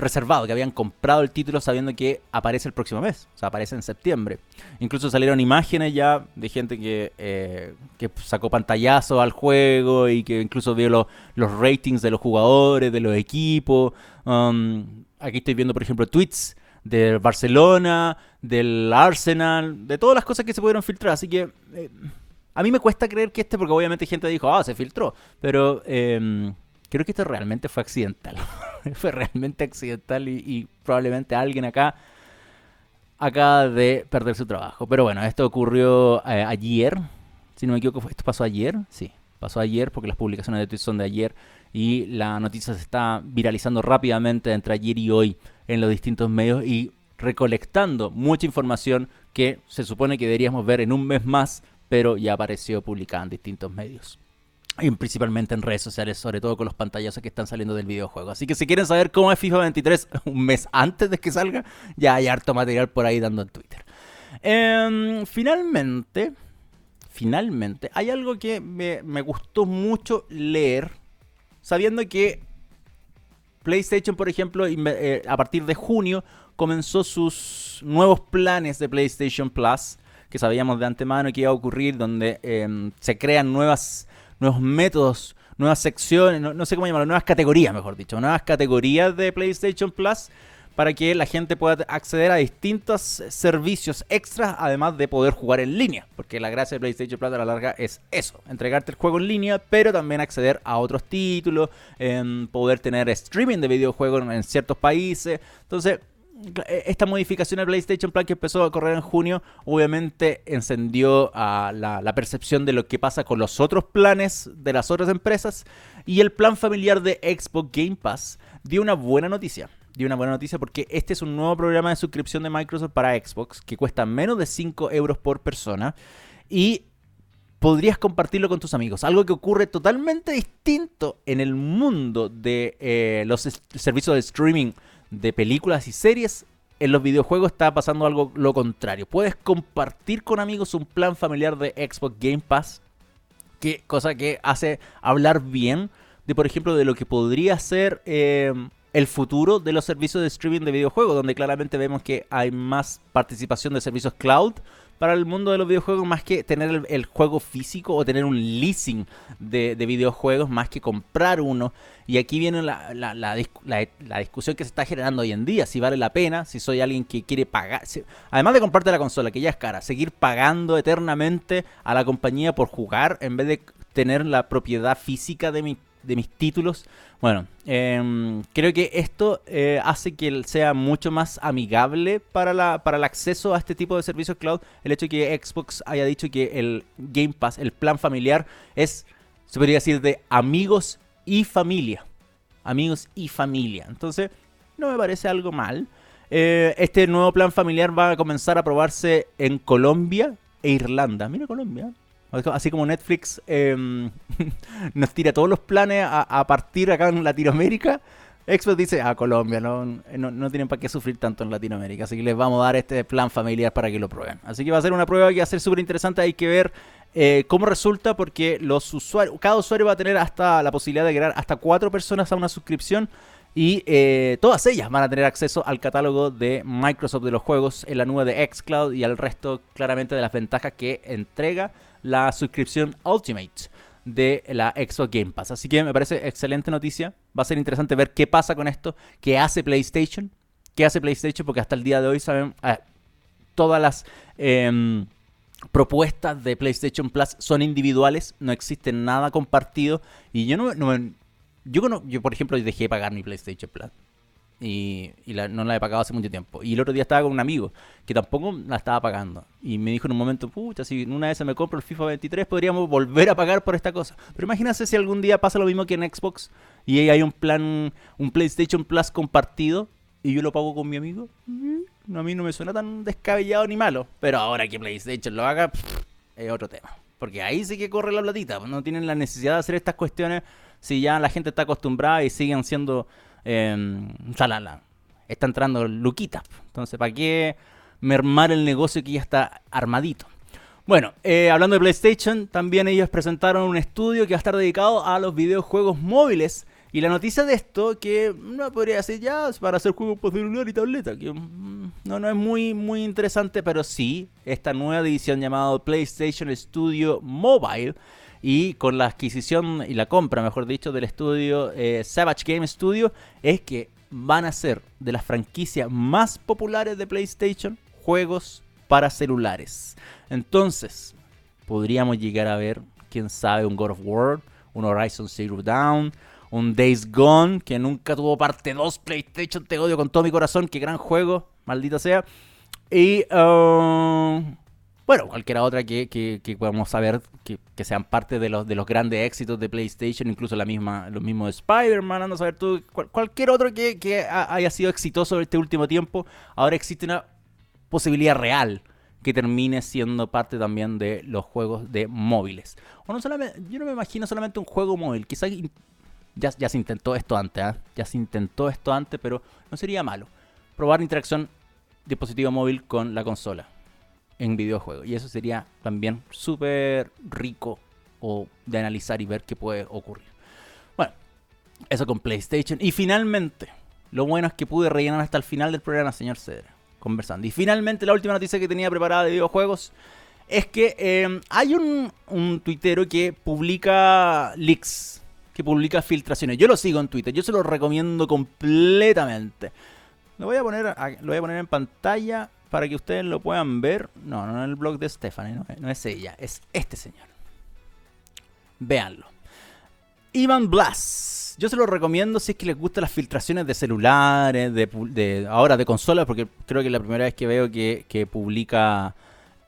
reservado, que habían comprado el título sabiendo que aparece el próximo mes, o sea, aparece en septiembre. Incluso salieron imágenes ya de gente que, eh, que sacó pantallazo al juego y que incluso vio los ratings de los jugadores, de los equipos. Um, aquí estoy viendo, por ejemplo, tweets del Barcelona, del Arsenal, de todas las cosas que se pudieron filtrar. Así que eh, a mí me cuesta creer que este, porque obviamente gente dijo, ah, se filtró, pero... Eh, creo que esto realmente fue accidental. fue realmente accidental y, probablemente alguien acá acaba de perder su trabajo. Pero bueno, esto ocurrió eh, ayer. Si no me equivoco, ¿esto pasó ayer? Sí, pasó ayer porque las publicaciones de Twitter son de ayer y la noticia se está viralizando rápidamente entre ayer y hoy en los distintos medios y recolectando mucha información que se supone que deberíamos ver en un mes más, pero ya apareció publicada en distintos medios y principalmente en redes sociales, sobre todo con los pantallazos que están saliendo del videojuego. Así que si quieren saber cómo es FIFA 23 un mes antes de que salga, ya hay harto material por ahí dando en Twitter. Em, finalmente, finalmente, hay algo que me, gustó mucho leer, sabiendo que PlayStation, por ejemplo, eh, a partir de junio comenzó sus nuevos planes de PlayStation Plus, que sabíamos de antemano que iba a ocurrir, donde em, se crean nuevas nuevos métodos, nuevas secciones, no, sé cómo llamarlo, nuevas categorías, mejor dicho, nuevas categorías de PlayStation Plus para que la gente pueda acceder a distintos servicios extras, además de poder jugar en línea. Porque la gracia de PlayStation Plus a la larga es eso, entregarte el juego en línea, pero también acceder a otros títulos, poder tener streaming de videojuegos en ciertos países. Entonces, esta modificación al PlayStation Plan que empezó a correr en junio, obviamente encendió a la, percepción de lo que pasa con los otros planes de las otras empresas. Y el plan familiar de Xbox Game Pass dio una buena noticia. Dio una buena noticia porque este es un nuevo programa de suscripción de Microsoft para Xbox que cuesta menos de 5 euros por persona. Y podrías compartirlo con tus amigos. Algo que ocurre totalmente distinto en el mundo de eh, los servicios de streaming de películas y series, en los videojuegos está pasando algo lo contrario. Puedes compartir con amigos un plan familiar de Xbox Game Pass, que, cosa que hace hablar bien de, por ejemplo, de lo que podría ser eh, el futuro de los servicios de streaming de videojuegos, donde claramente vemos que hay más participación de servicios cloud para el mundo de los videojuegos más que tener el, juego físico o tener un leasing de, videojuegos más que comprar uno. Y aquí viene la, la, discusión que se está generando hoy en día, si vale la pena, si soy alguien que quiere pagar, además de comprarte la consola, que ya es cara, seguir pagando eternamente a la compañía por jugar en vez de tener la propiedad física de mi de mis títulos. Bueno, em, creo que esto eh, hace que sea mucho más amigable para, la, para el acceso a este tipo de servicios cloud. El hecho de que Xbox haya dicho que el Game Pass, el plan familiar, es, se podría decir, de amigos y familia. Amigos y familia. Entonces, no me parece algo mal. Eh, este nuevo plan familiar va a comenzar a probarse en Colombia e Irlanda. Mira Colombia. Así como Netflix em, nos tira todos los planes a, partir acá en Latinoamérica, Xbox dice, ah, Colombia, no, no, tienen para qué sufrir tanto en Latinoamérica, así que les vamos a dar este plan familiar para que lo prueben. Así que va a ser una prueba que va a ser súper interesante, hay que ver eh, cómo resulta porque los usuarios, cada usuario va a tener hasta la posibilidad de crear hasta cuatro personas a una suscripción y eh, todas ellas van a tener acceso al catálogo de Microsoft de los juegos en la nube de Xcloud y al resto claramente de las ventajas que entrega la suscripción Ultimate de la Xbox Game Pass. Así que me parece excelente noticia. Va a ser interesante ver qué pasa con esto, qué hace PlayStation, qué hace PlayStation, porque hasta el día de hoy saben, todas las em, propuestas de PlayStation Plus son individuales, no existe nada compartido. Y yo no, no yo, yo, por ejemplo, dejé de pagar mi PlayStation Plus y, no la he pagado hace mucho tiempo. Y el otro día estaba con un amigo que tampoco la estaba pagando. Y me dijo en un momento, pucha, si una vez me compro el FIFA 23, podríamos volver a pagar por esta cosa. Pero imagínate si algún día pasa lo mismo que en Xbox y hay un plan, un PlayStation Plus compartido y yo lo pago con mi amigo. Mm, a mí no me suena tan descabellado ni malo. Pero ahora que PlayStation lo haga, es otro tema. Porque ahí sí que corre la platita. No tienen la necesidad de hacer estas cuestiones si ya la gente está acostumbrada y siguen siendo eh, está entrando Luquita. Entonces, ¿para qué mermar el negocio que ya está armadito? Bueno, eh, hablando de PlayStation, también ellos presentaron un estudio que va a estar dedicado a los videojuegos móviles Y la noticia de esto, que no podría decir ya para hacer juegos por celular y tableta, que mm, no, no es muy, muy interesante, pero sí, esta nueva división llamada PlayStation Studio Mobile, y con la adquisición y la compra, mejor dicho, del estudio eh, Savage Game Studio, es que van a ser de las franquicias más populares de PlayStation juegos para celulares. Entonces, podríamos llegar a ver, quién sabe, un God of War, un Horizon Zero Dawn, un Days Gone, que nunca tuvo parte 2 PlayStation, te odio con todo mi corazón, qué gran juego, maldita sea. Y, uh, bueno, cualquiera otra que, que, podamos saber que, sean parte de los, de los grandes éxitos de PlayStation, incluso la misma, los mismos de Spider-Man, ando a saber tú, cualquier otro que, que haya sido exitoso este último tiempo, ahora existe una posibilidad real que termine siendo parte también de los juegos de móviles. O no solamente, yo no me imagino solamente un juego móvil, quizás ya, se intentó esto antes, ¿ah? ya se intentó esto antes, pero no sería malo. Probar interacción dispositivo móvil con la consola en videojuegos. Y eso sería también súper rico o de analizar y ver qué puede ocurrir. Bueno, eso con PlayStation. Y finalmente, lo bueno es que pude rellenar hasta el final del programa, señor Cedra, conversando. Y finalmente, la última noticia que tenía preparada de videojuegos es que eh, hay un, un tuitero que publica leaks que publica filtraciones. Yo lo sigo en Twitter, yo se lo recomiendo completamente. Lo voy a poner, lo voy a poner en pantalla para que ustedes lo puedan ver. No, no en el blog de Stephanie, no, es ella, es este señor. Véanlo. Ivan Blas. Yo se lo recomiendo si es que les gustan las filtraciones de celulares, de, ahora de consolas, porque creo que es la primera vez que veo que, que publica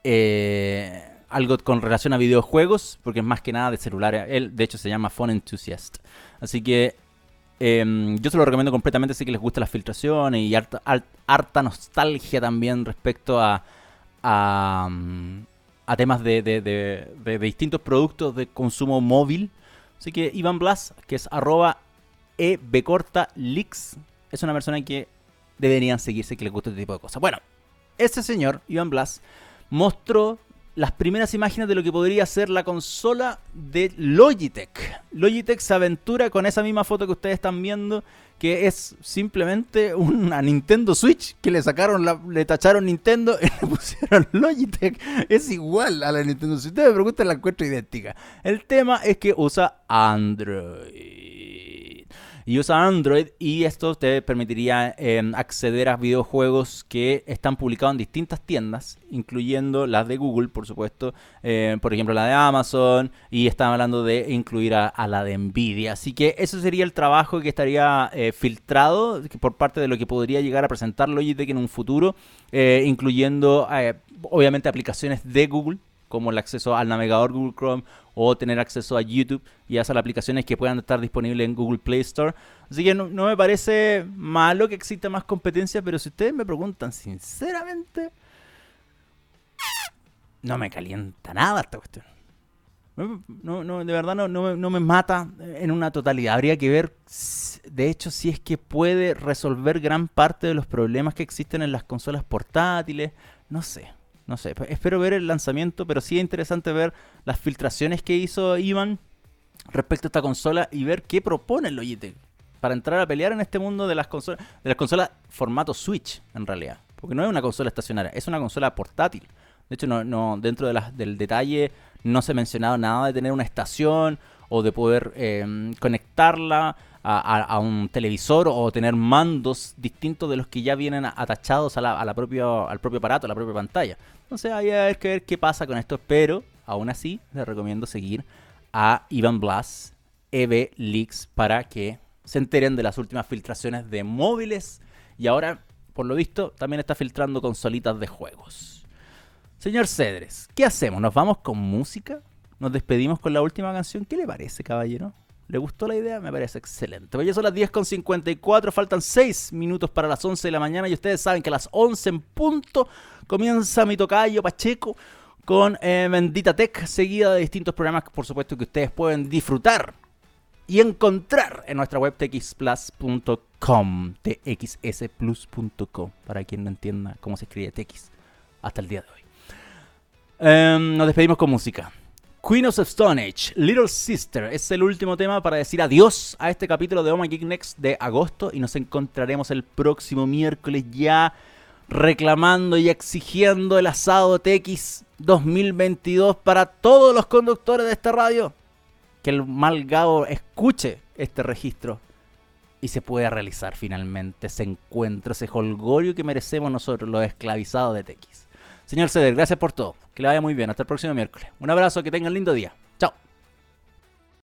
eh, algo con relación a videojuegos, porque es más que nada de celulares. Él, de hecho, se llama Phone Enthusiast. Así que em, yo se lo recomiendo completamente si que les gustan las filtraciones y harta, nostalgia también respecto a, a, mm, temas de, de, distintos productos de consumo móvil. Así que Iván Blas, que es arroba leaks, es una persona que deberían seguirse que les gusta este tipo de cosas. Bueno, este señor, Iván Blas, mostró las primeras imágenes de lo que podría ser la consola de Logitech. Logitech se aventura con esa misma foto que ustedes están viendo, que es simplemente una Nintendo Switch que le sacaron, la, le tacharon Nintendo y le pusieron Logitech. Es igual a la Nintendo Switch. Ustedes me preguntan, la encuentro idéntica. El tema es que usa Android y usa Android y esto te permitiría em, acceder a videojuegos que están publicados en distintas tiendas, incluyendo las de Google, por supuesto, em, por ejemplo la de Amazon y están hablando de incluir a, la de Nvidia. Así que eso sería el trabajo que estaría eh, filtrado por parte de lo que podría llegar a presentar Logitech en un futuro, eh, incluyendo eh, obviamente aplicaciones de Google como el acceso al navegador Google Chrome o tener acceso a YouTube y a esas aplicaciones que puedan estar disponibles en Google Play Store. Así que no, me parece malo que exista más competencia, pero si ustedes me preguntan sinceramente, no me calienta nada esta cuestión. No, no, de verdad no, no, me mata en una totalidad. Habría que ver, de hecho, si es que puede resolver gran parte de los problemas que existen en las consolas portátiles. No sé, no sé, pues, espero ver el lanzamiento, pero sí es interesante ver las filtraciones que hizo Ivan respecto a esta consola y ver qué propone el Logitech para entrar a pelear en este mundo de las consolas, de las consolas formato Switch, en realidad. Porque no es una consola estacionaria, es una consola portátil. De hecho, no, no dentro del detalle no se ha mencionado nada de tener una estación o de poder eh, conectarla a, un televisor o tener mandos distintos de los que ya vienen atachados a la, a la propia, al propio aparato, a la propia pantalla. Entonces hay que ver qué pasa con esto, pero aún así les recomiendo seguir a Ivan Blas, EV Leaks, para que se enteren de las últimas filtraciones de móviles y ahora, por lo visto, también está filtrando consolitas de juegos. Señor Cedres, ¿qué hacemos? ¿Nos vamos con música? ¿Nos despedimos con la última canción? ¿Qué le parece, caballero? ¿Le gustó la idea? Me parece excelente. Pues ya son las 10.54, faltan 6 minutos para las 11 de la mañana y ustedes saben que a las 11 en punto comienza mi tocayo Pacheco con eh, Bendita Tech, seguida de distintos programas, por supuesto, que ustedes pueden disfrutar y encontrar en nuestra web txplus.com, txsplus.com, para quien no entienda cómo se escribe TX hasta el día de hoy. Em, nos despedimos con música. Queen of Stone Age, Little Sister, es el último tema para decir adiós a este capítulo de Oh Geek Next de agosto y nos encontraremos el próximo miércoles ya reclamando y exigiendo el asado TX 2022 para todos los conductores de esta radio. Que el malgado escuche este registro y se pueda realizar finalmente ese encuentro, ese holgorio que merecemos nosotros, los esclavizados de TX. Señor Ceder, gracias por todo. Que le vaya muy bien. Hasta el próximo miércoles. Un abrazo, que tengan lindo día.